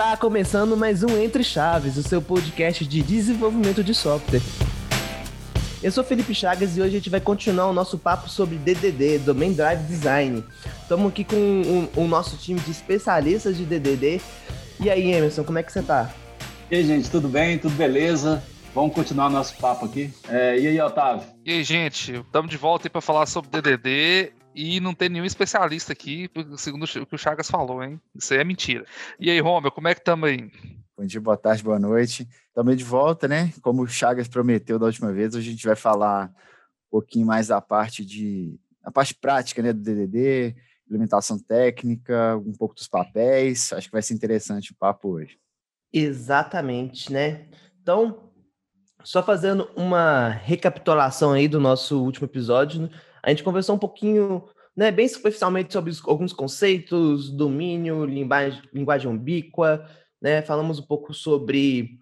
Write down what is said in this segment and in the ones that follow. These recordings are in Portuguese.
Está começando mais um Entre Chaves, o seu podcast de desenvolvimento de software. Eu sou Felipe Chagas e hoje a gente vai continuar o nosso papo sobre DDD, Domain Drive Design. Estamos aqui com o, o nosso time de especialistas de DDD. E aí, Emerson, como é que você tá? E aí, gente, tudo bem? Tudo beleza? Vamos continuar nosso papo aqui. É, e aí, Otávio? E aí, gente, estamos de volta aí para falar sobre DDD e não tem nenhum especialista aqui, segundo o que o Chagas falou, hein? Isso aí é mentira. E aí, Romeu, como é que estamos aí? Bom dia, boa tarde, boa noite. Estamos de volta, né? Como o Chagas prometeu da última vez, hoje a gente vai falar um pouquinho mais da parte de a parte prática, né, do DDD, implementação técnica, um pouco dos papéis. Acho que vai ser interessante o papo hoje. Exatamente, né? Então, só fazendo uma recapitulação aí do nosso último episódio, a gente conversou um pouquinho, né, bem superficialmente sobre alguns conceitos, domínio, linguagem, linguagem ubíqua, né? Falamos um pouco sobre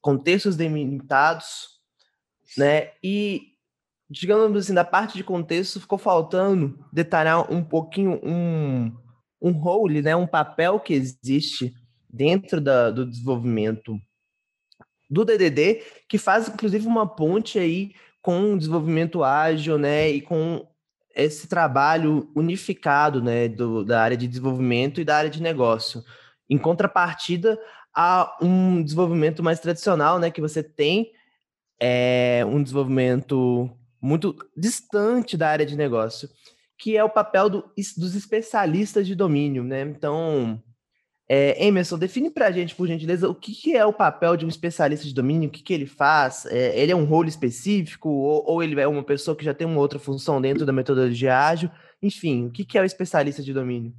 contextos delimitados, né? E digamos assim, da parte de contexto ficou faltando detalhar um pouquinho um um role, né, um papel que existe dentro da, do desenvolvimento do DDD, que faz inclusive uma ponte aí com o desenvolvimento ágil, né, e com esse trabalho unificado, né, do, da área de desenvolvimento e da área de negócio. Em contrapartida a um desenvolvimento mais tradicional, né, que você tem é, um desenvolvimento muito distante da área de negócio, que é o papel do, dos especialistas de domínio, né? Então, é, Emerson, define para a gente, por gentileza, o que, que, é o papel de um especialista de domínio, o que, que ele faz? É, ele é um role específico ou, ou, ele é uma pessoa que já tem uma outra função dentro da metodologia ágil? Enfim, o que, que é o especialista de domínio?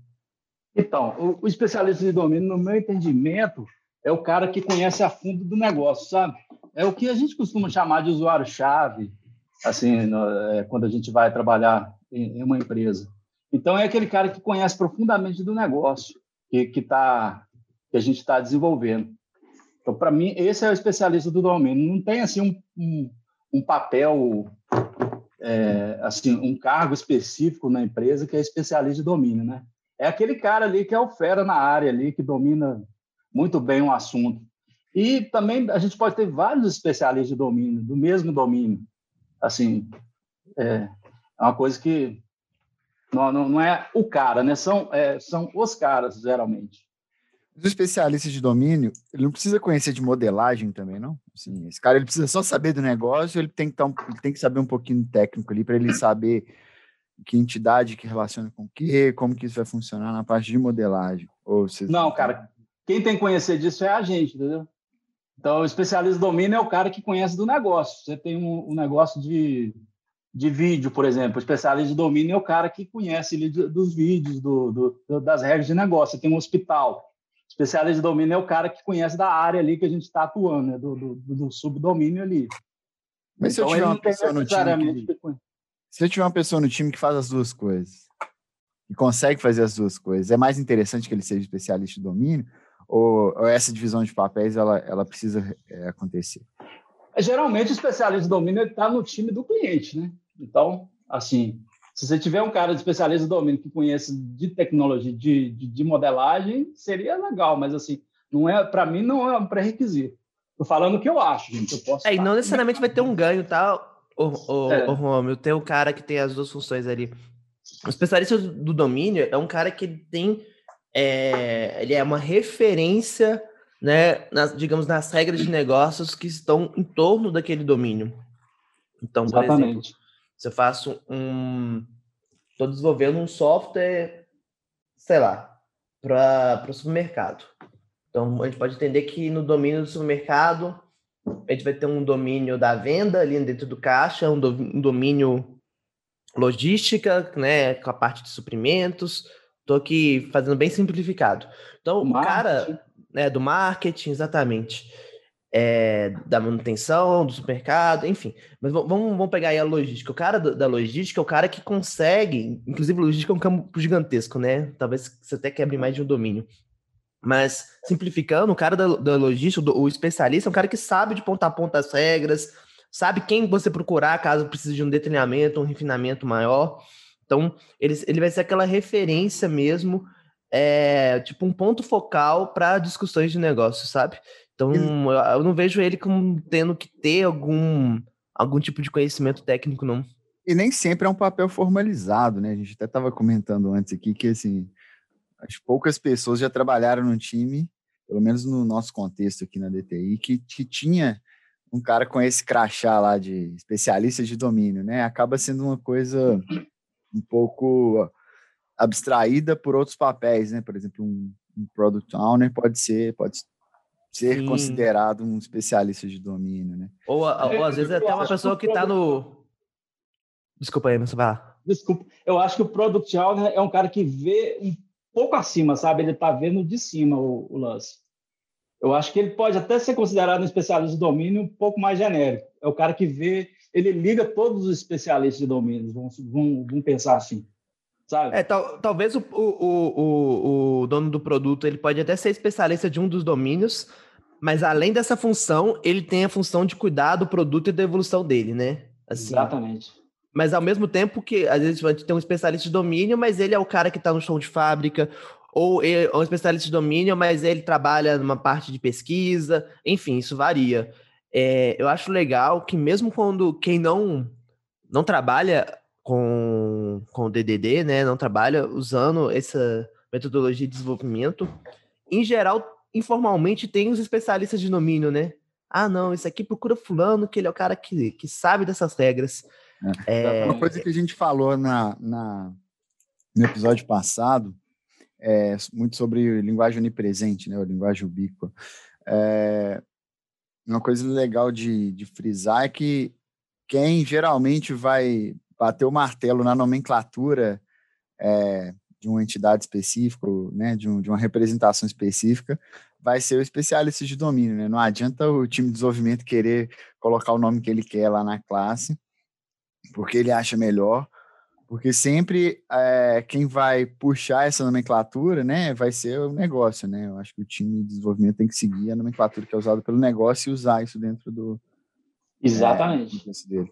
Então, o, o especialista de domínio, no meu entendimento, é o cara que conhece a fundo do negócio, sabe? É o que a gente costuma chamar de usuário-chave, assim, no, é, quando a gente vai trabalhar em, em, uma empresa. Então, é aquele cara que conhece profundamente do negócio que, que, tá, que a gente está desenvolvendo. Então, para mim, esse é o especialista do domínio. Não tem, assim, um, um, um papel, é, assim, um cargo específico na empresa que é especialista de domínio, né? É aquele cara ali que é o fera na área ali, que domina muito bem o assunto. E também a gente pode ter vários especialistas de domínio, do mesmo domínio. Assim, é, é uma coisa que não, não, não, é o cara, né? São, é, são os caras, geralmente. Os especialistas de domínio, ele não precisa conhecer de modelagem também, não? Assim, esse cara ele precisa só saber do negócio, ele tem que, um, ele tem que saber um pouquinho técnico ali para ele saber que entidade que relaciona com o que, como que isso vai funcionar na parte de modelagem. Ou Não, cara, quem tem que conhecer disso é a gente, entendeu? Então, o especialista do domínio é o cara que conhece do negócio. Você tem um, um negócio de, de vídeo, por exemplo. O especialista de domínio é o cara que conhece ali dos vídeos, do, do, das regras de negócio. Você tem um hospital. O especialista de domínio é o cara que conhece da área ali que a gente está atuando, né? do, do, do, subdomínio ali. Mas então, se eu então, tiver uma pessoa no time que... Se eu tiver uma pessoa no time que faz as duas coisas e consegue fazer as duas coisas, é mais interessante que ele seja especialista de domínio ou, ou essa divisão de papéis ela, ela precisa é, acontecer? Geralmente o especialista de domínio está no time do cliente, né? Então, assim, se você tiver um cara de especialista de domínio que conhece de tecnologia, de, de, de modelagem, seria legal, mas assim, não é para mim não é um pré-requisito. Estou falando o que eu acho, gente. Eu posso é, e não necessariamente vai ter um ganho, tá? O, o, é. o Romeu, tem o cara que tem as duas funções ali. O especialista do domínio é um cara que tem é, ele é uma referência, né, nas, digamos, nas regras de negócios que estão em torno daquele domínio. Então, por Exatamente. exemplo, se eu faço um. Estou desenvolvendo um software, sei lá, para o supermercado. Então, a gente pode entender que no domínio do supermercado, a gente vai ter um domínio da venda ali dentro do caixa, um, do, um domínio logística, né, com a parte de suprimentos, Tô aqui fazendo bem simplificado. Então, o, cara né, do marketing, exatamente. É, da manutenção, do supermercado, enfim. Mas vamos, vamos pegar aí a logística. O cara da logística é o cara que consegue, inclusive logística é um campo gigantesco, né? Talvez você até quebre mais de um domínio. Mas, simplificando, o cara da, da logística, do, o especialista, é um cara que sabe de ponta a ponta as regras, sabe quem você procurar caso precise de um detalhamento, um refinamento maior. Então, ele, ele vai ser aquela referência mesmo é tipo um ponto focal para discussões de negócio, sabe? Então, eu não vejo ele como tendo que ter algum, algum tipo de conhecimento técnico, não. E nem sempre é um papel formalizado, né? A gente até estava comentando antes aqui que, assim, as poucas pessoas já trabalharam no time, pelo menos no nosso contexto aqui na DTI, que, que tinha um cara com esse crachá lá de especialista de domínio, né? Acaba sendo uma coisa um pouco abstraída por outros papéis, né? Por exemplo, um, um product owner pode ser, pode ser Sim. considerado um especialista de domínio, né? Ou, ou às vezes até uma pessoa que está no. Desculpa aí, mas vai lá. Desculpa. Eu acho que o product owner é um cara que vê um pouco acima, sabe? Ele está vendo de cima o, o, lance. Eu acho que ele pode até ser considerado um especialista de domínio um pouco mais genérico. É o cara que vê, ele liga todos os especialistas de domínio, vamos, vamos, vamos pensar assim. Sabe? É, tal, talvez o, o, o, o dono do produto ele pode até ser especialista de um dos domínios, mas além dessa função, ele tem a função de cuidar do produto e da evolução dele, né? Assim, Exatamente. Mas ao mesmo tempo que, às vezes, a gente tem um especialista de domínio, mas ele é o cara que está no show de fábrica, ou é um especialista de domínio, mas ele trabalha numa parte de pesquisa, enfim, isso varia. É, eu acho legal que mesmo quando quem não não trabalha com, com o DDD, né, não trabalha usando essa metodologia de desenvolvimento, em geral, informalmente tem os especialistas de domínio, né? Ah, não, isso aqui procura fulano, que ele é o cara que, que sabe dessas regras. É. É... Uma coisa que a gente falou na, na, no episódio passado, é, muito sobre linguagem onipresente, né, a linguagem ubíqua. É, uma coisa legal de, de frisar é que quem geralmente vai bater o martelo na nomenclatura é, de uma entidade específica, né, de, um, de, uma representação específica, vai ser o especialista de domínio. Né? Não adianta o time de desenvolvimento querer colocar o nome que ele quer lá na classe, porque ele acha melhor, porque sempre é, quem vai puxar essa nomenclatura, né, vai ser o negócio, né? Eu acho que o time de desenvolvimento tem que seguir a nomenclatura que é usada pelo negócio e usar isso dentro do exatamente é, dele.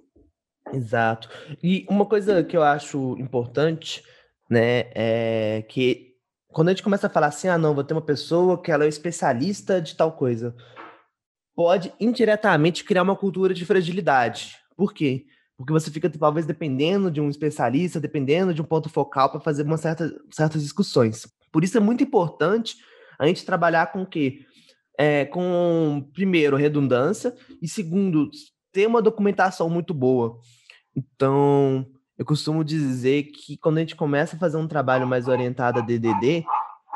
Exato. E uma coisa que eu acho importante, né, é que quando a gente começa a falar assim, ah, não, vou ter uma pessoa que ela é especialista de tal coisa, pode indiretamente criar uma cultura de fragilidade. Por quê? Porque você fica talvez dependendo de um especialista, dependendo de um ponto focal para fazer uma certa, certas discussões. Por isso é muito importante a gente trabalhar com o quê? É, com, primeiro, redundância, e segundo, ter uma documentação muito boa. Então, eu costumo dizer que quando a gente começa a fazer um trabalho mais orientado a DDD,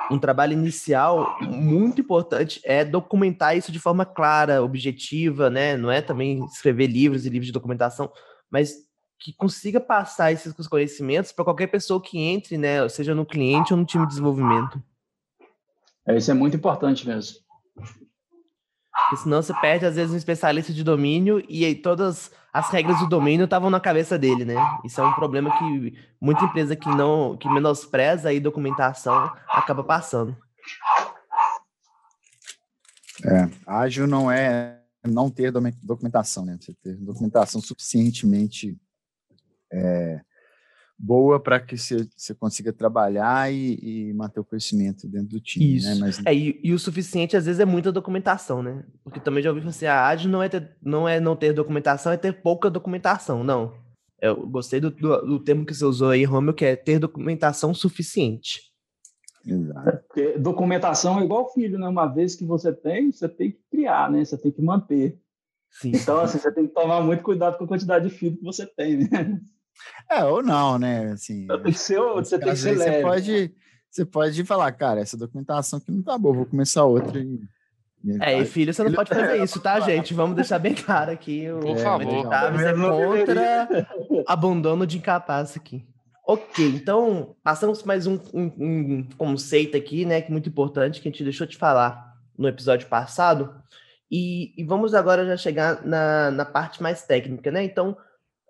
um trabalho inicial muito importante é documentar isso de forma clara, objetiva, né? Não é também escrever livros e livros de documentação, mas que consiga passar esses conhecimentos para qualquer pessoa que entre, né? Seja no cliente ou no time de desenvolvimento. É, isso é muito importante mesmo. Porque senão você perde, às vezes, um especialista de domínio e aí todas as regras do domínio estavam na cabeça dele, né? Isso é um problema que muita empresa que não que menospreza a documentação acaba passando. É, ágil não é não ter documentação, né? Você ter documentação suficientemente é, boa para que você, consiga trabalhar e, e, manter o conhecimento dentro do time. Né? Isso. Né? Mas... É, e, e, o suficiente, às vezes, é muita documentação, né? Porque também já ouvi assim, a ágil não é, ter, não é não ter documentação, é ter pouca documentação. Não. Eu gostei do, do, do termo que você usou aí, Romeu, que é ter documentação suficiente. Exato. É, porque documentação é igual filho, né? Uma vez que você tem, você tem que criar, né? Você tem que manter. Sim. Então, assim, você tem que tomar muito cuidado com a quantidade de filho que você tem, né? É, ou não, né? Assim, tem que ser, você tem que ser leve. Você pode, você pode falar, cara, essa documentação aqui não tá boa, vou começar outra e. É, e filho, você não pode fazer isso, tá, gente? Vamos deixar bem claro aqui. O Por favor. Chaves é contra abandono de incapaz aqui. Ok, então passamos mais um, um, um, conceito aqui, né, que é muito importante, que a gente deixou de falar no episódio passado, e, e vamos agora já chegar na, na parte mais técnica, né? Então,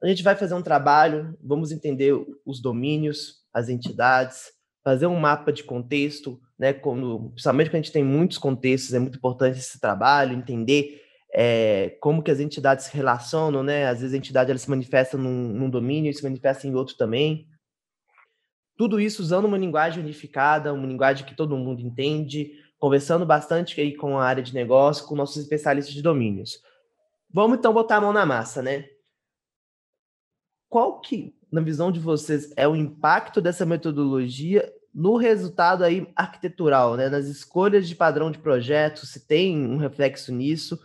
a gente vai fazer um trabalho, vamos entender os domínios, as entidades, fazer um mapa de contexto, né? Quando, principalmente quando a gente tem muitos contextos, é muito importante esse trabalho, entender é, como que as entidades se relacionam, né? Às vezes a entidade ela se manifesta num, num domínio e se manifesta em outro também. Tudo isso usando uma linguagem unificada, uma linguagem que todo mundo entende, conversando bastante aí com a área de negócio, com nossos especialistas de domínios. Vamos então botar a mão na massa, né? Qual que, na visão de vocês, é o impacto dessa metodologia no resultado aí arquitetural, né? Nas escolhas de padrão de projeto, se tem um reflexo nisso.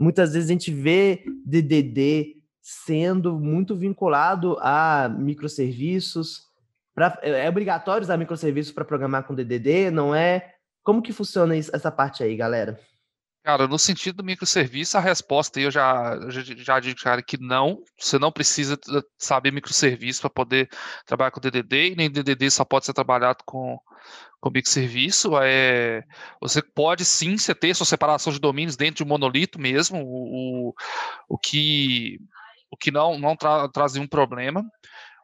Muitas vezes a gente vê DDD sendo muito vinculado a microserviços. Pra, é obrigatório usar microserviços para programar com DDD, não é? Como que funciona essa parte aí, galera? Cara, no sentido do microserviço, a resposta aí eu já, já, já digo, cara, que não. Você não precisa saber microserviço para poder trabalhar com DDD, e nem DDD só pode ser trabalhado com, com microserviço. É, você pode sim você ter sua separação de domínios dentro de um monolito mesmo, o, o, o que, o que não, não tra, traz nenhum problema.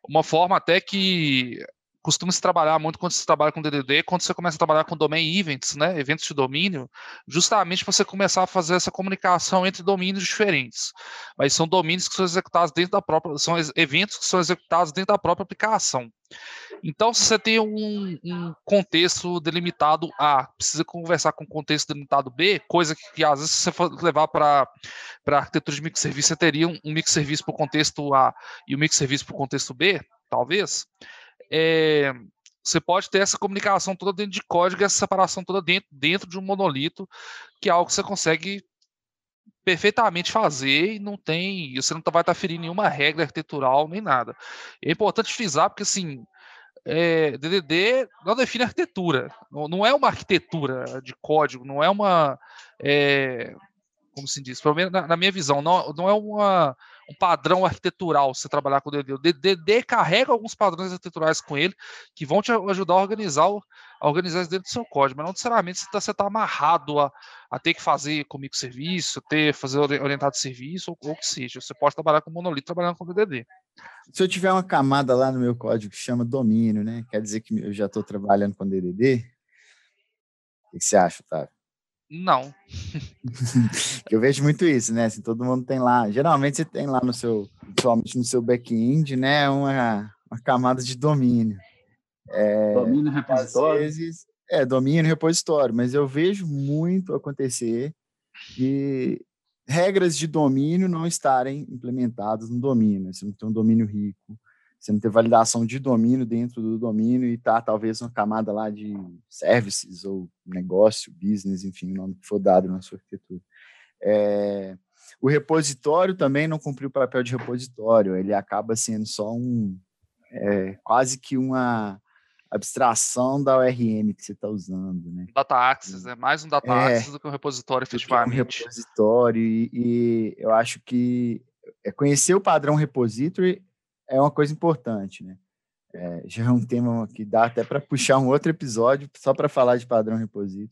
Uma forma até que costuma se trabalhar muito quando se trabalha com DDD, quando você começa a trabalhar com domain events, né, eventos de domínio, justamente para você começar a fazer essa comunicação entre domínios diferentes. Mas são domínios que são executados dentro da própria, são eventos que são executados dentro da própria aplicação. Então, se você tem um, um contexto delimitado A, precisa conversar com o contexto delimitado B, coisa que, que às vezes se você for levar para a arquitetura de microserviço, você teria um, um microserviço para o contexto A e um microserviço para o contexto B, talvez é, você pode ter essa comunicação toda dentro de código, essa separação toda dentro, dentro de um monolito, que é algo que você consegue perfeitamente fazer e não tem, você não vai estar ferindo nenhuma regra arquitetural nem nada. É importante frisar porque assim, é, DDD não define arquitetura, não, não, é uma arquitetura de código, não é uma, é, como se diz, pelo na, na minha visão, não, não é uma um padrão arquitetural você trabalhar com o DD. O DD carrega alguns padrões arquiteturais com ele que vão te ajudar a organizar, a organizar dentro do seu código, mas não necessariamente você está tá amarrado a, a, ter que fazer com microserviço, ter fazer orientado serviço ou o que seja. Você pode trabalhar com monolito trabalhando com DDD. Se eu tiver uma camada lá no meu código que chama domínio, né? Quer dizer que eu já estou trabalhando com DDD? O que você acha, Otávio? Não. eu vejo muito isso, né? Assim, todo mundo tem lá. Geralmente você tem lá no seu, principalmente no seu back-end, né? Uma, uma camada de domínio. É, domínio repositório. Vezes, é, domínio repositório, mas eu vejo muito acontecer de regras de domínio não estarem implementadas no domínio. Você não tem um domínio rico, você não tem validação de domínio dentro do domínio e tá talvez uma camada lá de services ou negócio, business, enfim, o nome que for dado na sua arquitetura. É, o repositório também não cumpriu o papel de repositório, ele acaba sendo só um, é, quase que uma abstração da ORM que você está usando, né? Data Access, é mais um Data é, Access do que um repositório efetivamente. Um repositório e, e eu acho que é conhecer o padrão repository é uma coisa importante, né? É, já é um tema que dá até para puxar um outro episódio só para falar de padrão repositório,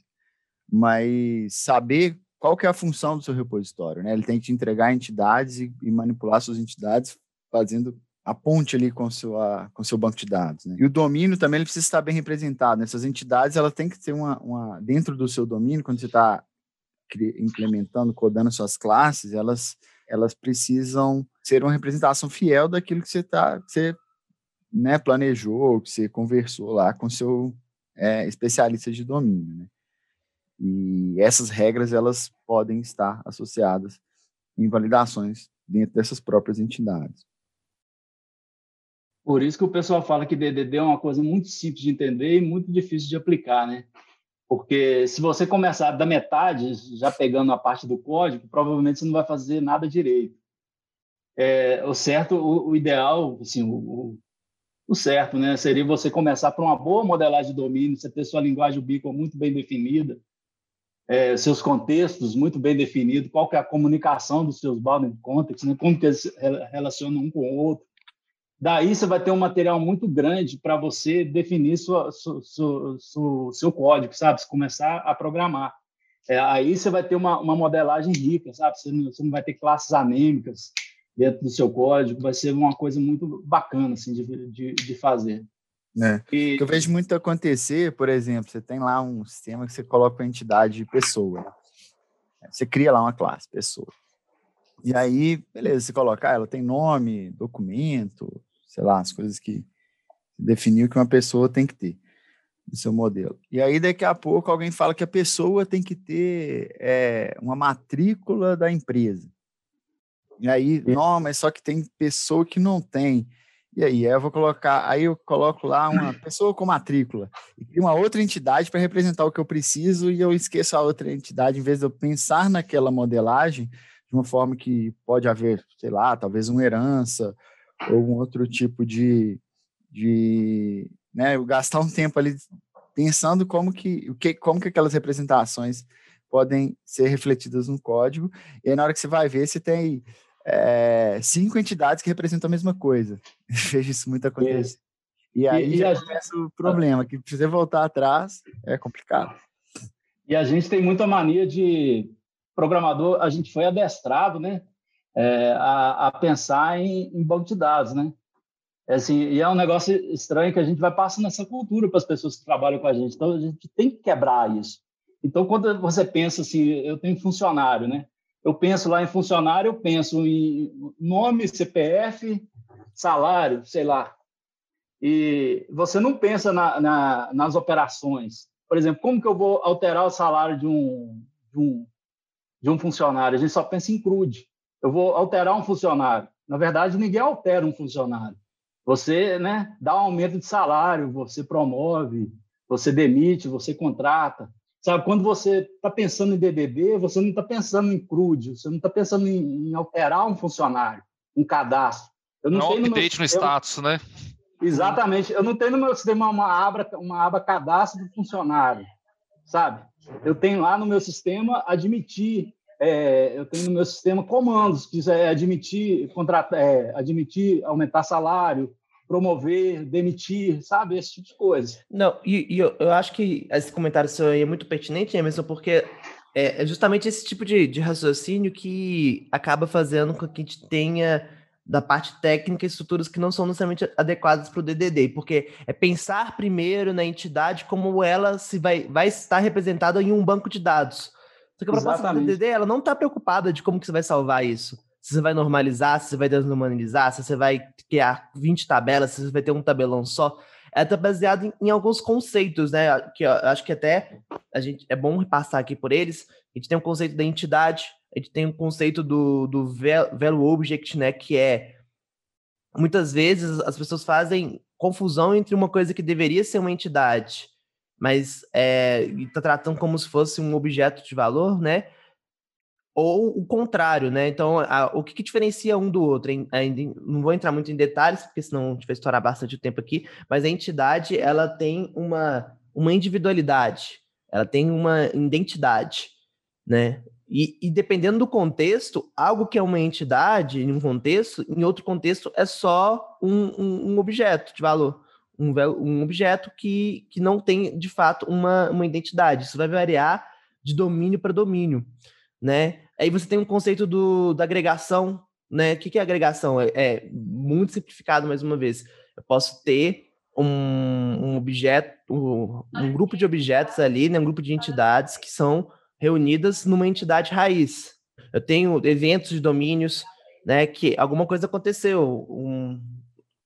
mas saber qual que é a função do seu repositório, né? Ele tem que te entregar entidades e, e manipular suas entidades fazendo a ponte ali com sua com seu banco de dados, né? E o domínio também ele precisa estar bem representado. Essas entidades elas têm que ter uma, uma dentro do seu domínio quando você está implementando, codando suas classes, elas elas precisam ser uma representação fiel daquilo que você tá, você né, planejou, que você conversou lá com seu é, especialista de domínio, né? E essas regras elas podem estar associadas em validações dentro dessas próprias entidades. Por isso que o pessoal fala que DDD é uma coisa muito simples de entender e muito difícil de aplicar, né? Porque se você começar da metade, já pegando a parte do código, provavelmente você não vai fazer nada direito. É, o certo, o, o ideal, assim, o, o, certo, né, seria você começar por uma boa modelagem de domínio, você ter sua linguagem ubiqua muito bem definida, é, seus contextos muito bem definidos, qual que é a comunicação dos seus bounding contexts, né, como que eles se relacionam um com o outro, Daí você vai ter um material muito grande para você definir sua, sua, sua, sua, seu código, sabe? Você começar a programar. É, aí você vai ter uma, uma modelagem rica, sabe? Você não, você não vai ter classes anêmicas dentro do seu código, vai ser uma coisa muito bacana assim, de, de, de fazer. É. E... eu vejo muito acontecer, por exemplo, você tem lá um sistema que você coloca a entidade pessoa. Você cria lá uma classe, pessoa. E aí, beleza, você coloca, ah, ela tem nome, documento, sei lá, as coisas que definir o que uma pessoa tem que ter no seu modelo. E aí, daqui a pouco, alguém fala que a pessoa tem que ter é, uma matrícula da empresa. E aí, não, mas só que tem pessoa que não tem. E aí, eu vou colocar, aí eu coloco lá uma pessoa com matrícula e uma outra entidade para representar o que eu preciso e eu esqueço a outra entidade em vez de eu pensar naquela modelagem de uma forma que pode haver, sei lá, talvez uma herança ou um outro tipo de, de né, eu gastar um tempo ali pensando como que, o que, como que aquelas representações podem ser refletidas no código. E aí, na hora que você vai ver, você tem é, cinco entidades que representam a mesma coisa. Vejo isso muito acontecer. E, e aí e, já começa o problema, que se você voltar atrás, é complicado. E a gente tem muita mania de programador, a gente foi adestrado, né, é, a, a, pensar em, em banco de dados, né? É assim, e é um negócio estranho que a gente vai passando essa cultura para as pessoas que trabalham com a gente. Então, a gente tem que quebrar isso. Então, quando você pensa assim, eu tenho funcionário, né? Eu penso lá em funcionário, eu penso em nome, CPF, salário, sei lá. E você não pensa na, na, nas operações. Por exemplo, como que eu vou alterar o salário de um, de um, de um funcionário? A gente só pensa em crude. Eu vou alterar um funcionário. Na verdade, ninguém altera um funcionário. Você né, dá um aumento de salário, você promove, você demite, você contrata. Sabe, quando você está pensando em DDD, você não está pensando em crude, você não está pensando em, em, alterar um funcionário, um cadastro. Eu não, não tenho update no, meu, no status, eu, né? Exatamente. Eu não tenho no meu sistema uma aba, uma aba cadastro do funcionário, sabe? Eu tenho lá no meu sistema admitir, é, eu tenho no meu sistema comandos, que é admitir, contratar, é, admitir, aumentar salário, promover, demitir, sabe? Esse tipo de coisa. Não, e, e eu, eu, acho que esse comentário seu aí é muito pertinente, Emerson, porque é, é justamente esse tipo de, de raciocínio que acaba fazendo com que a gente tenha da parte técnica estruturas que não são necessariamente adequadas para o DDD, porque é pensar primeiro na entidade como ela se vai, vai estar representada em um banco de dados. Só que a proposta do DDD ela não está preocupada de como que você vai salvar isso se você vai normalizar, se você vai desnormalizar, se você vai criar 20 tabelas, se você vai ter um tabelão só. Ela está baseada em, em, alguns conceitos, né? Que acho que até a gente é bom repassar aqui por eles. A gente tem o um conceito da entidade, a gente tem o um conceito do, do value object, né? Que é muitas vezes as pessoas fazem confusão entre uma coisa que deveria ser uma entidade, mas é, está tratando como se fosse um objeto de valor, né? Ou o contrário, né? Então, a, o que, que, diferencia um do outro? Ainda não vou entrar muito em detalhes, porque senão a gente vai estourar bastante tempo aqui, mas a entidade, ela tem uma, uma individualidade, ela tem uma identidade, né? E, e, dependendo do contexto, algo que é uma entidade em um contexto, em outro contexto é só um, um, um objeto de valor, um, um objeto que, que não tem, de fato, uma, uma identidade. Isso vai variar de domínio para domínio né? Aí você tem um conceito do, da agregação, né? O que, que é agregação? É, é, muito simplificado mais uma vez. Eu posso ter um, um objeto, um, um, grupo de objetos ali, né? Um grupo de entidades que são reunidas numa entidade raiz. Eu tenho eventos de domínios, né? Que alguma coisa aconteceu, um,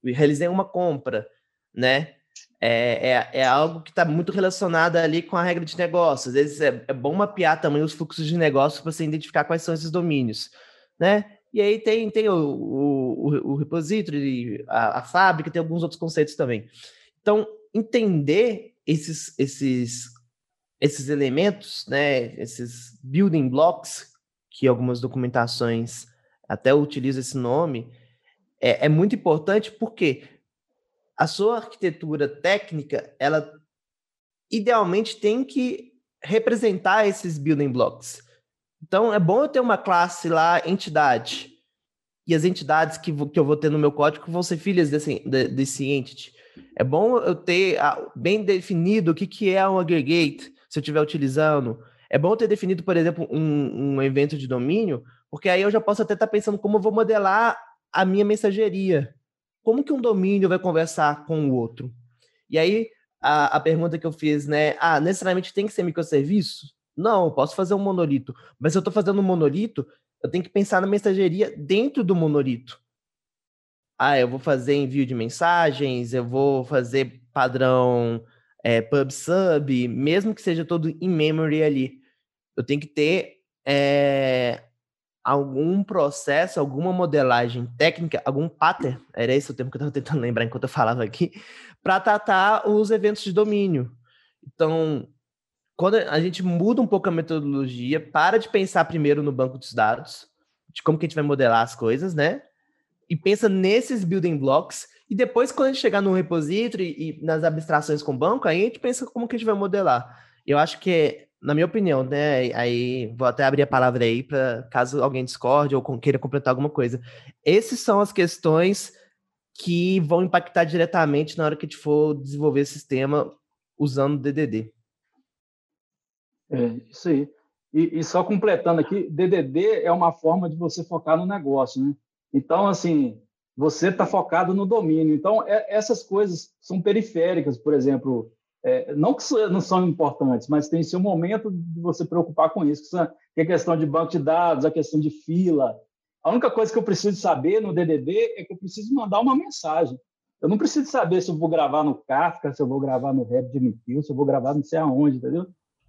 realizei uma compra, né? É, é, é algo que está muito relacionado ali com a regra de negócio. Às vezes é, é bom mapear também os fluxos de negócio para você identificar quais são esses domínios, né? E aí tem, tem o, o, o repository, a, a fábrica, tem alguns outros conceitos também. Então, entender esses, esses, esses elementos, né, esses building blocks, que algumas documentações até utilizam esse nome, é, é muito importante porque a sua arquitetura técnica, ela idealmente tem que representar esses building blocks. Então, é bom eu ter uma classe lá, entidade, e as entidades que, que eu vou ter no meu código vão ser filhas desse, desse entity. É bom eu ter ah, bem definido o que, que é um aggregate, se eu estiver utilizando. É bom eu ter definido, por exemplo, um, um evento de domínio, porque aí eu já posso até estar pensando como eu vou modelar a minha mensageria como que um domínio vai conversar com o outro? E aí, a, a pergunta que eu fiz, né? Ah, necessariamente tem que ser microserviço? Não, posso fazer um monolito. Mas se eu estou fazendo um monolito, eu tenho que pensar na mensageria dentro do monolito. ah, eu vou fazer envio de mensagens, eu vou fazer padrão é, pub sub, mesmo que seja todo in memory ali. Eu tenho que ter é, algum processo, alguma modelagem técnica, algum pattern, era esse o termo que eu estava tentando lembrar enquanto eu falava aqui, para tratar os eventos de domínio. Então, quando a gente muda um pouco a metodologia, para de pensar primeiro no banco dos dados, de como que a gente vai modelar as coisas, né? E pensa nesses building blocks, e depois, quando a gente chegar no repository e nas abstrações com o banco, aí a gente pensa como que a gente vai modelar. Eu acho que, na minha opinião, né? Aí vou até abrir a palavra aí para caso alguém discorde ou queira completar alguma coisa. Essas são as questões que vão impactar diretamente na hora que a gente for desenvolver esse sistema usando o DDD. É, isso aí. E, e, só completando aqui, DDD é uma forma de você focar no negócio, né? Então, assim, você está focado no domínio. Então, é, essas coisas são periféricas, por exemplo, é, não que não são importantes, mas tem seu momento de você preocupar com isso, que, é a questão de banco de dados, a questão de fila. A única coisa que eu preciso saber no DDD é que eu preciso mandar uma mensagem. Eu não preciso saber se eu vou gravar no Kafka, se eu vou gravar no RabbitMQ, se eu vou gravar não sei aonde, entendeu?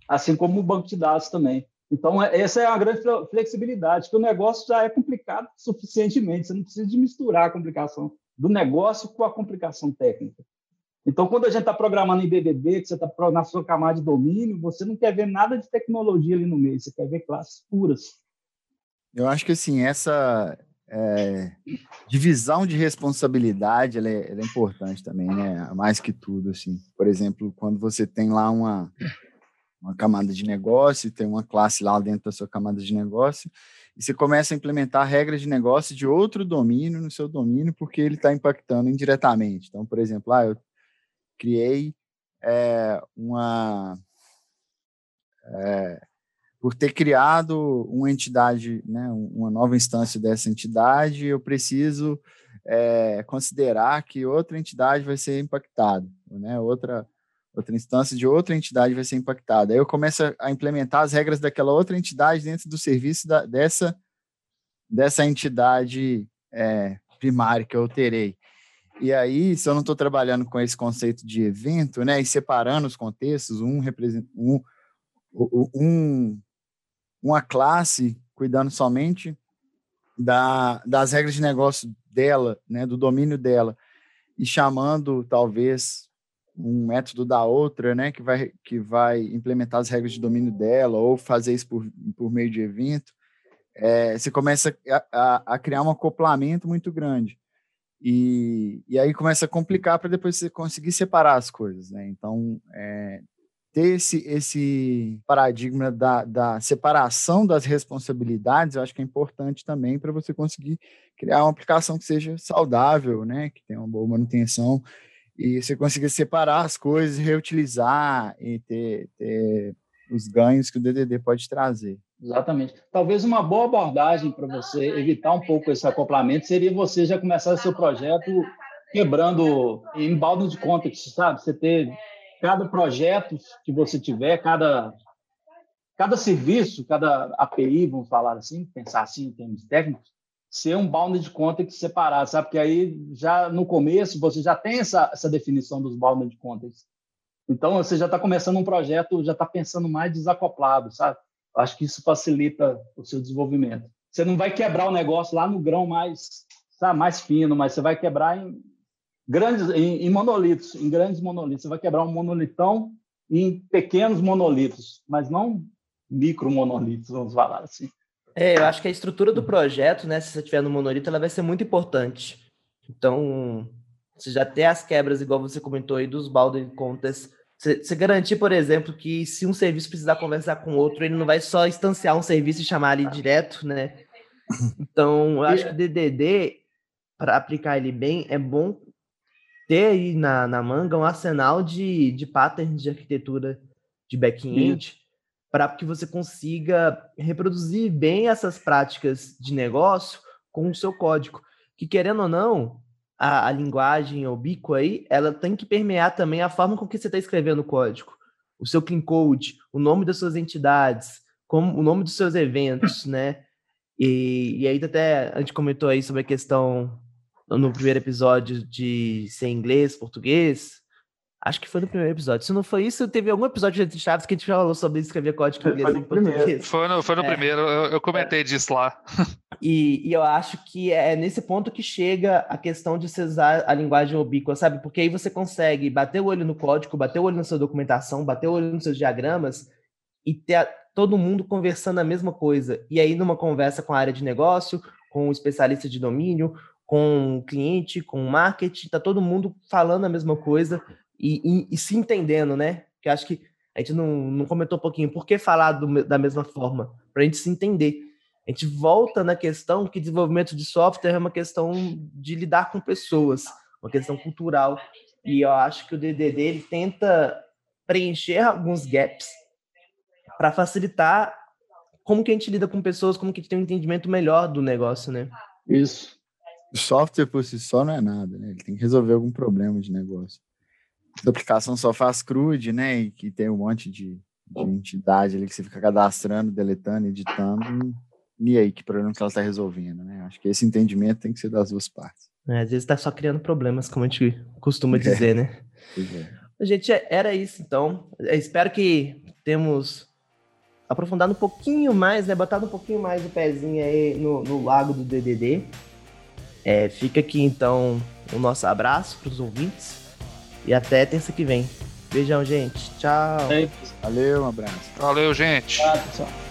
assim como o banco de dados também. Então, é, essa é uma grande flexibilidade, que o negócio já é complicado suficientemente, você não precisa de misturar a complicação do negócio com a complicação técnica. Então, quando a gente está programando em DDD, que você está na sua camada de domínio, você não quer ver nada de tecnologia ali no meio, você quer ver classes puras. Eu acho que, assim, essa é, divisão de responsabilidade, ela é, ela é importante também, né? Mais que tudo, assim. Por exemplo, quando você tem lá uma uma camada de negócio, tem uma classe lá dentro da sua camada de negócio, e você começa a implementar regras de negócio de outro domínio no seu domínio, porque ele está impactando indiretamente. Então, por exemplo, ah, eu criei é, uma. É, por ter criado uma entidade, né, uma nova instância dessa entidade, eu preciso é, considerar que outra entidade vai ser impactada, né, outra outra instância de outra entidade vai ser impactada. Aí eu começo a implementar as regras daquela outra entidade dentro do serviço da, dessa, dessa entidade é, primária que eu terei. E aí, se eu não estou trabalhando com esse conceito de evento, né, e separando os contextos, um representa um, um uma classe cuidando somente da, das regras de negócio dela, né, do domínio dela, e chamando talvez um método da outra, né, que vai, que vai implementar as regras de domínio dela ou fazer isso por, por meio de evento, é, você começa a, a, a, criar um acoplamento muito grande. E, e aí começa a complicar para depois você conseguir separar as coisas, né? Então, é, ter esse, esse paradigma da, da separação das responsabilidades, eu acho que é importante também para você conseguir criar uma aplicação que seja saudável, né? Que tenha uma boa manutenção e você conseguir separar as coisas, reutilizar e ter, ter os ganhos que o DDD pode trazer. Exatamente. Talvez uma boa abordagem para você evitar um pouco esse acoplamento seria você já começar seu projeto quebrando em balde de context, sabe? Você ter cada projeto que você tiver, cada cada serviço, cada API, vamos falar assim, pensar assim em termos técnicos, ser um bounded context separado, sabe? Porque aí já no começo você já tem essa, essa definição dos bounded contexts. Então você já está começando um projeto, já está pensando mais desacoplado, sabe? Acho que isso facilita o seu desenvolvimento. Você não vai quebrar o negócio lá no grão mais, sabe, mais fino, mas você vai quebrar em grandes, em, em monolitos, em grandes monolitos. Você vai quebrar um monolitão em pequenos monolitos, mas não micro monolitos, vamos falar assim. É, eu acho que a estrutura do projeto, né, se você tiver no monolito, ela vai ser muito importante. Então, você já ter as quebras, igual você comentou aí, dos balde contas, você, garantir, por exemplo, que se um serviço precisar conversar com outro, ele não vai só instanciar um serviço e chamar ali direto, né? Então, eu acho que o DDD, para aplicar ele bem, é bom ter aí na, na manga um arsenal de, de patterns de arquitetura de back-end para que você consiga reproduzir bem essas práticas de negócio com o seu código. Que querendo ou não, a, a linguagem Obico aí, ela tem que permear também a forma com que você está escrevendo o código. O seu clean code, o nome das suas entidades, como o nome dos seus eventos, né? E, e aí até a gente comentou aí sobre a questão no primeiro episódio de ser inglês, português. Acho que foi no primeiro episódio. Se não foi isso, teve algum episódio de Chaves que a gente falou sobre escrever código inglês em português. Foi no, foi no é. primeiro, eu, eu comentei é. disso lá. E, e, eu acho que é nesse ponto que chega a questão de se usar a linguagem ubíqua, sabe? Porque aí você consegue bater o olho no código, bater o olho na sua documentação, bater o olho nos seus diagramas e ter todo mundo conversando a mesma coisa. E aí, numa conversa com a área de negócio, com o especialista de domínio, com o cliente, com o marketing, tá todo mundo falando a mesma coisa e, e, e se entendendo, né? Que acho que a gente não, não comentou um pouquinho por que falar do, da mesma forma, para a gente se entender. A gente volta na questão que desenvolvimento de software é uma questão de lidar com pessoas, uma questão cultural. E eu acho que o DDD ele tenta preencher alguns gaps para facilitar como que a gente lida com pessoas, como que a gente tem um entendimento melhor do negócio, né? Isso. O software por si só não é nada, né? Ele tem que resolver algum problema de negócio aplicação só faz CRUD, né? E que tem um monte de, de entidade ali que você fica cadastrando, deletando, editando. E aí, que problema que ela está resolvendo, né? Acho que esse entendimento tem que ser das duas partes. É, às vezes está só criando problemas, como a gente costuma dizer, é. né? É. Gente, era isso então. Eu espero que temos aprofundado um pouquinho mais, né? Botado um pouquinho mais o pezinho aí no, no lago do DDD. É, fica aqui então o nosso abraço para os ouvintes. E até terça que vem. Beijão, gente. Tchau. Valeu, um abraço. Valeu, gente. Tchau, pessoal.